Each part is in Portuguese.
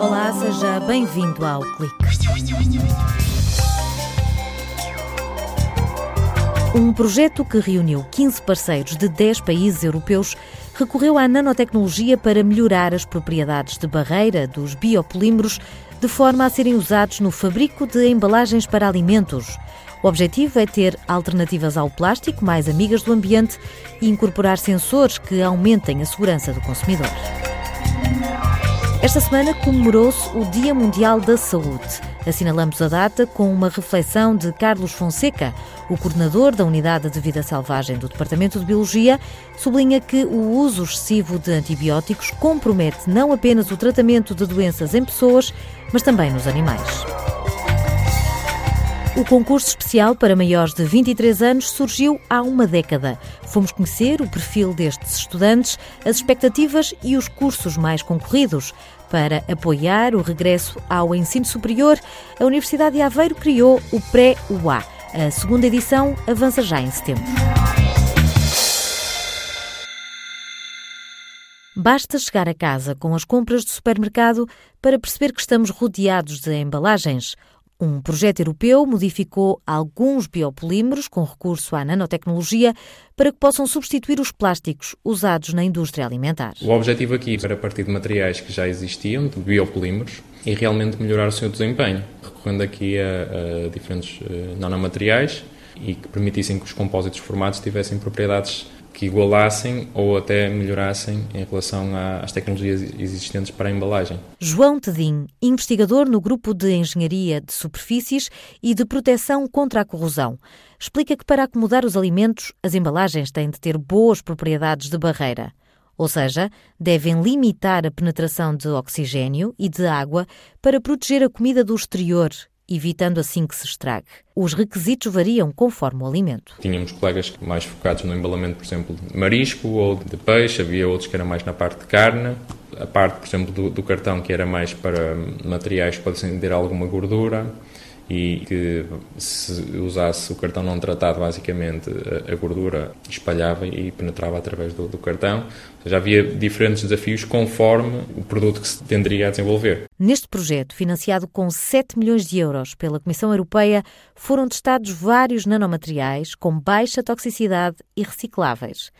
Olá, seja bem-vindo ao Clique. Um projeto que reuniu 15 parceiros de 10 países europeus recorreu à nanotecnologia para melhorar as propriedades de barreira dos biopolímeros de forma a serem usados no fabrico de embalagens para alimentos. O objetivo é ter alternativas ao plástico mais amigas do ambiente e incorporar sensores que aumentem a segurança do consumidor. Esta semana comemorou-se o Dia Mundial da Saúde. Assinalamos a data com uma reflexão de Carlos Fonseca, o coordenador da Unidade de Vida Selvagem do Departamento de Biologia, sublinha que o uso excessivo de antibióticos compromete não apenas o tratamento de doenças em pessoas, mas também nos animais. O concurso especial para maiores de 23 anos surgiu há uma década. Fomos conhecer o perfil destes estudantes, as expectativas e os cursos mais concorridos. Para apoiar o regresso ao ensino superior, a Universidade de Aveiro criou o Pré-UA. A segunda edição avança já em setembro. Basta chegar a casa com as compras do supermercado para perceber que estamos rodeados de embalagens. Um projeto europeu modificou alguns biopolímeros com recurso à nanotecnologia para que possam substituir os plásticos usados na indústria alimentar. O objetivo aqui era partir de materiais que já existiam, de biopolímeros, e realmente melhorar o seu desempenho, recorrendo aqui a, a diferentes uh, nanomateriais e que permitissem que os compósitos formados tivessem propriedades que igualassem ou até melhorassem em relação às tecnologias existentes para a embalagem. João Tedim, investigador no Grupo de Engenharia de Superfícies e de Proteção contra a Corrosão, explica que para acomodar os alimentos, as embalagens têm de ter boas propriedades de barreira. Ou seja, devem limitar a penetração de oxigênio e de água para proteger a comida do exterior evitando assim que se estrague. Os requisitos variam conforme o alimento. Tínhamos colegas mais focados no embalamento, por exemplo, de marisco ou de peixe, havia outros que eram mais na parte de carne, a parte, por exemplo, do, do cartão que era mais para materiais que podem ter alguma gordura e que se usasse o cartão não tratado, basicamente a, gordura espalhava e penetrava através do, do cartão. Seja, havia diferentes desafios conforme o produto que se tenderia a desenvolver. Neste projeto, financiado com 7 milhões de euros pela Comissão Europeia, foram testados vários nanomateriais com baixa toxicidade e recicláveis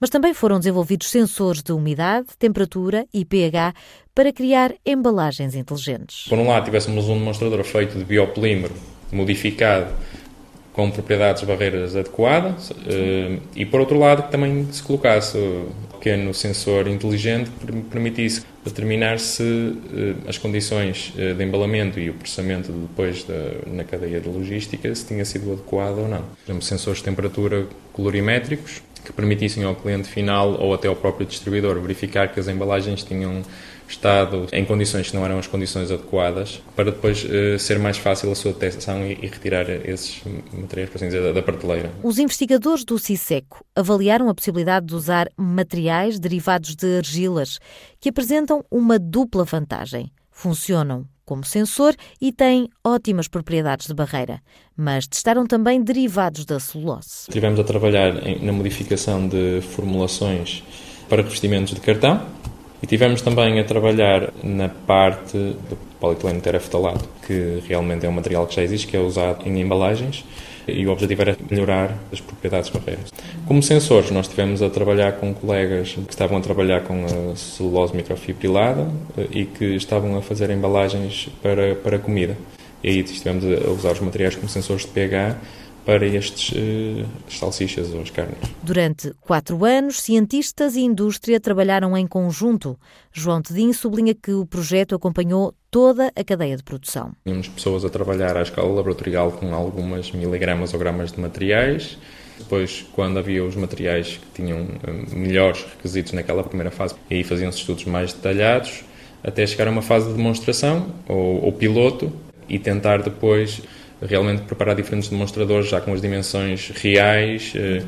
mas também foram desenvolvidos sensores de umidade, temperatura e pH para criar embalagens inteligentes. Por um lado, tivéssemos um demonstrador feito de biopolímero modificado com propriedades barreiras adequadas eh, e, por outro lado, que também se colocasse um pequeno sensor inteligente que permitisse determinar se eh, as condições eh, de embalamento e o processamento depois da, na cadeia de logística se tinha sido adequado ou não. Por exemplo, sensores de temperatura colorimétricos que permitissem ao cliente final ou até ao próprio distribuidor verificar que as embalagens tinham estado em condições que não eram as condições adequadas, para depois uh, ser mais fácil a sua detecção e, e retirar esses materiais, por assim dizer, da, da prateleira. Os investigadores do CISECO avaliaram a possibilidade de usar materiais derivados de argilas que apresentam uma dupla vantagem. Funcionam como sensor e têm ótimas propriedades de barreira, mas testaram também derivados da celulose. Estivemos a trabalhar na modificação de formulações para revestimentos de cartão e tivemos também a trabalhar na parte do polietileno teraftalado, que realmente é um material que já existe, que é usado em embalagens e o objetivo era melhorar as propriedades barreiras. Como sensores, nós estivemos a trabalhar com colegas que estavam a trabalhar com a celulose microfibrilada eh, e que estavam a fazer embalagens para, para comida. E aí estivemos a usar os materiais como sensores de pH para estes uh, salsichas ou as carnes. Durante quatro anos, cientistas e indústria trabalharam em conjunto. João Tedim sublinha que o projeto acompanhou toda a cadeia de produção. Tínhamos pessoas a trabalhar à escala laboratorial com algumas miligramas ou gramas de materiais. Depois, quando havia os materiais que tinham uh, melhores requisitos naquela primeira fase, aí faziam-se estudos mais detalhados, até chegar a uma fase de demonstração ou, ou piloto e tentar depois realmente preparar diferentes demonstradores já com as dimensões reais, eh,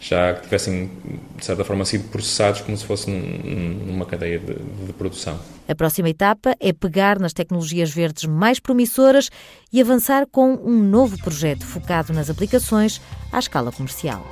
já que tivessem, de certa forma, sido processados como se fosse numa cadeia de, de, produção. A próxima etapa é pegar nas tecnologias verdes mais promissoras e avançar com um novo projeto focado nas aplicações à escala comercial.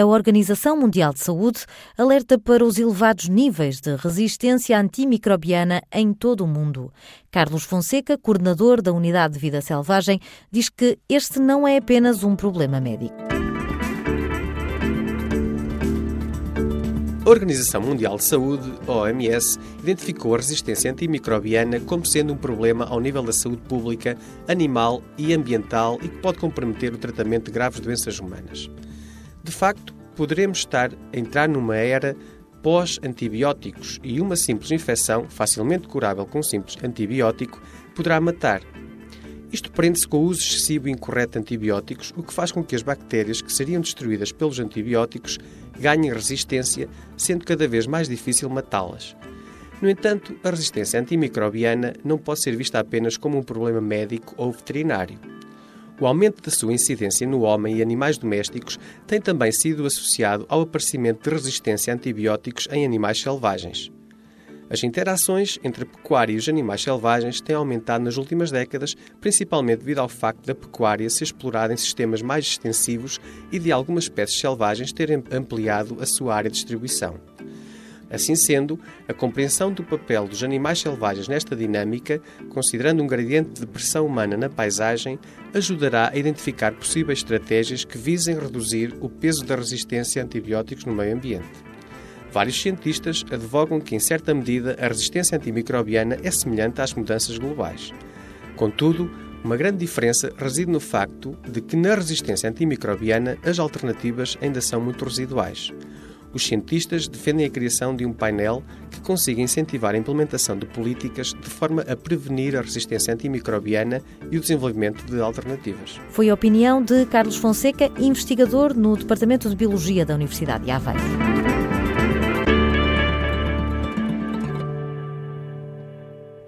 A Organização Mundial de Saúde alerta para os elevados níveis de resistência antimicrobiana em todo o mundo. Carlos Fonseca, coordenador da Unidade de Vida Selvagem, diz que este não é apenas um problema médico. A Organização Mundial de Saúde, OMS, identificou a resistência antimicrobiana como sendo um problema ao nível da saúde pública, animal e ambiental e que pode comprometer o tratamento de graves doenças humanas. De facto, poderemos estar a entrar numa era pós-antibióticos e uma simples infecção, facilmente curável com um simples antibiótico, poderá matar. Isto prende-se com o uso excessivo e incorreto de antibióticos, o que faz com que as bactérias que seriam destruídas pelos antibióticos ganhem resistência, sendo cada vez mais difícil matá-las. No entanto, a resistência antimicrobiana não pode ser vista apenas como um problema médico ou veterinário. O aumento da sua incidência no homem e animais domésticos tem também sido associado ao aparecimento de resistência a antibióticos em animais selvagens. As interações entre a pecuária e os animais selvagens têm aumentado nas últimas décadas, principalmente devido ao facto da pecuária ser explorada em sistemas mais extensivos e de algumas espécies selvagens terem ampliado a sua área de distribuição. Assim sendo, a compreensão do papel dos animais selvagens nesta dinâmica, considerando um gradiente de pressão humana na paisagem, ajudará a identificar possíveis estratégias que visem reduzir o peso da resistência a antibióticos no meio ambiente. Vários cientistas advogam que, em certa medida, a resistência antimicrobiana é semelhante às mudanças globais. Contudo, uma grande diferença reside no facto de que, na resistência antimicrobiana, as alternativas ainda são muito residuais. Os cientistas defendem a criação de um painel que consiga incentivar a implementação de políticas de forma a prevenir a resistência antimicrobiana e o desenvolvimento de alternativas. Foi a opinião de Carlos Fonseca, investigador no Departamento de Biologia da Universidade de Aveiro.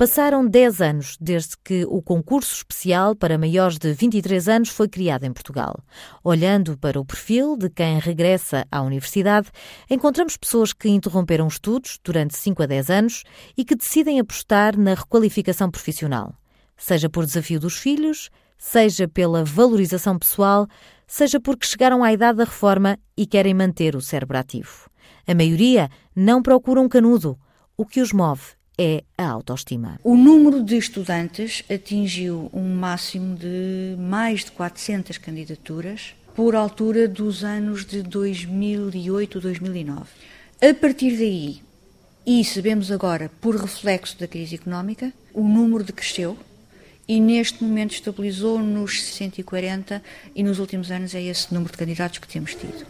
Passaram 10 anos desde que o concurso especial para maiores de 23 anos foi criado em Portugal. Olhando para o perfil de quem regressa à universidade, encontramos pessoas que interromperam estudos durante 5 a 10 anos e que decidem apostar na requalificação profissional, seja por desafio dos filhos, seja pela valorização pessoal, seja porque chegaram à idade da reforma e querem manter o cérebro ativo. A maioria não procura um canudo. O que os move é a autoestima. O número de estudantes atingiu um máximo de mais de 400 candidaturas por altura dos anos de 2008 2009. A partir daí, e sabemos agora por reflexo da crise económica, o número decresceu e neste momento estabilizou nos 140 e nos últimos anos é esse número de candidatos que temos tido.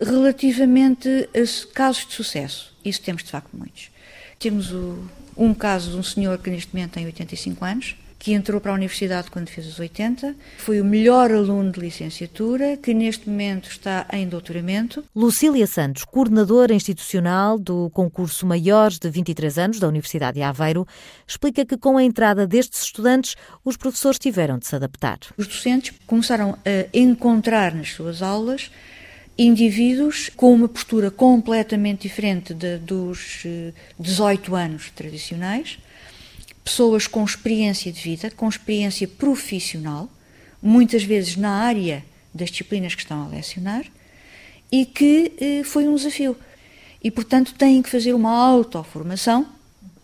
Relativamente a casos de sucesso, isso temos de facto muitos. Temos o, um caso de um senhor que neste momento tem 85 anos, que entrou para a universidade quando fez os 80, foi o melhor aluno de licenciatura, que neste momento está em doutoramento. Lucília Santos, coordenadora institucional do concurso Maiores de 23 anos da Universidade de Aveiro, explica que com a entrada destes estudantes, os professores tiveram de se adaptar. Os docentes começaram a encontrar nas suas aulas indivíduos com uma postura completamente diferente de, dos 18 eh, anos tradicionais, pessoas com experiência de vida, com experiência profissional, muitas vezes na área das disciplinas que estão a lecionar, e que eh, foi um desafio. E, portanto, têm que fazer uma autoformação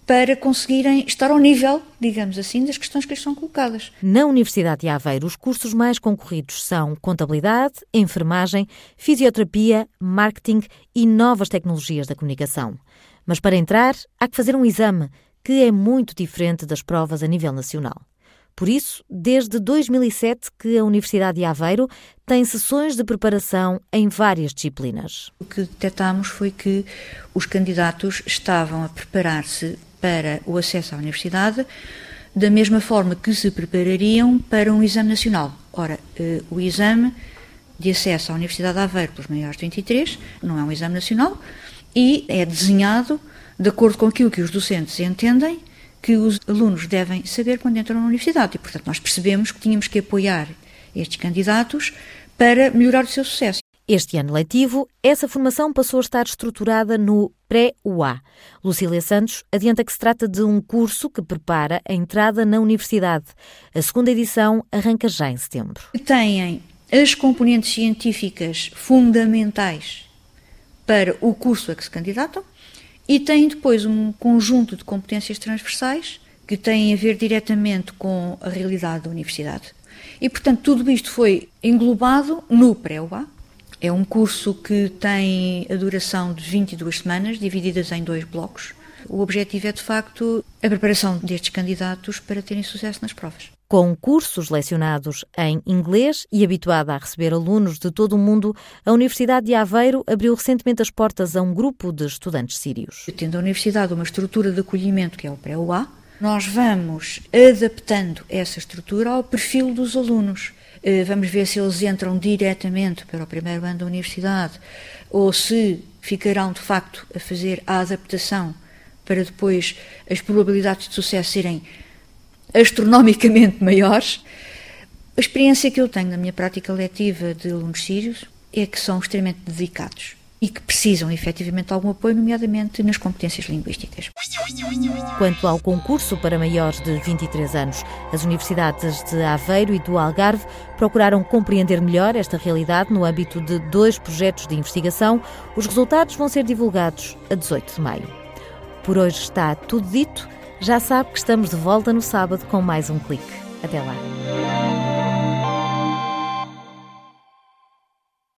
para conseguirem estar ao nível, digamos assim, das questões que lhes são colocadas. Na Universidade de Aveiro, os cursos mais concorridos são contabilidade, enfermagem, fisioterapia, marketing e novas tecnologias da comunicação. Mas para entrar, há que fazer um exame, que é muito diferente das provas a nível nacional. Por isso, desde 2007 que a Universidade de Aveiro tem sessões de preparação em várias disciplinas. O que detectámos foi que os candidatos estavam a preparar-se para o acesso à universidade, da mesma forma que se preparariam para um exame nacional. Ora, eh, o exame de acesso à Universidade de Aveiro pelos maiores de 23 não é um exame nacional e é desenhado de acordo com aquilo que os docentes entendem que os alunos devem saber quando entram na universidade. E, portanto, nós percebemos que tínhamos que apoiar estes candidatos para melhorar o seu sucesso. Este ano letivo, essa formação passou a estar estruturada no pré-UA. Lucília Santos adianta que se trata de um curso que prepara a entrada na universidade. A segunda edição arranca já em setembro. Têm as componentes científicas fundamentais para o curso a que se candidatam e têm depois um conjunto de competências transversais que têm a ver diretamente com a realidade da universidade. E, portanto, tudo isto foi englobado no pré-UA. É um curso que tem a duração de 22 semanas, divididas em dois blocos. O objetivo é, de facto, a preparação destes candidatos para terem sucesso nas provas. Com cursos lecionados em inglês e habituada a receber alunos de todo o mundo, a Universidade de Aveiro abriu recentemente as portas a um grupo de estudantes sírios. Tendo a Universidade uma estrutura de acolhimento que é o pré-UA, nós vamos adaptando essa estrutura ao perfil dos alunos. Eh, vamos ver se eles entram diretamente para o primeiro ano da universidade ou se ficarão de facto a fazer a adaptação para depois as probabilidades de sucesso serem astronomicamente maiores. A experiência que eu tenho na minha prática letiva de alunos sírios é que são extremamente dedicados e que precisam efetivamente de algum apoio, nomeadamente nas competências linguísticas. Quanto ao concurso para maiores de 23 anos, as universidades de Aveiro e do Algarve procuraram compreender melhor esta realidade no âmbito de dois projetos de investigação. Os resultados vão ser divulgados a 18 de maio. Por hoje está tudo dito. Já sabe que estamos de volta no sábado com mais um clique. Até lá.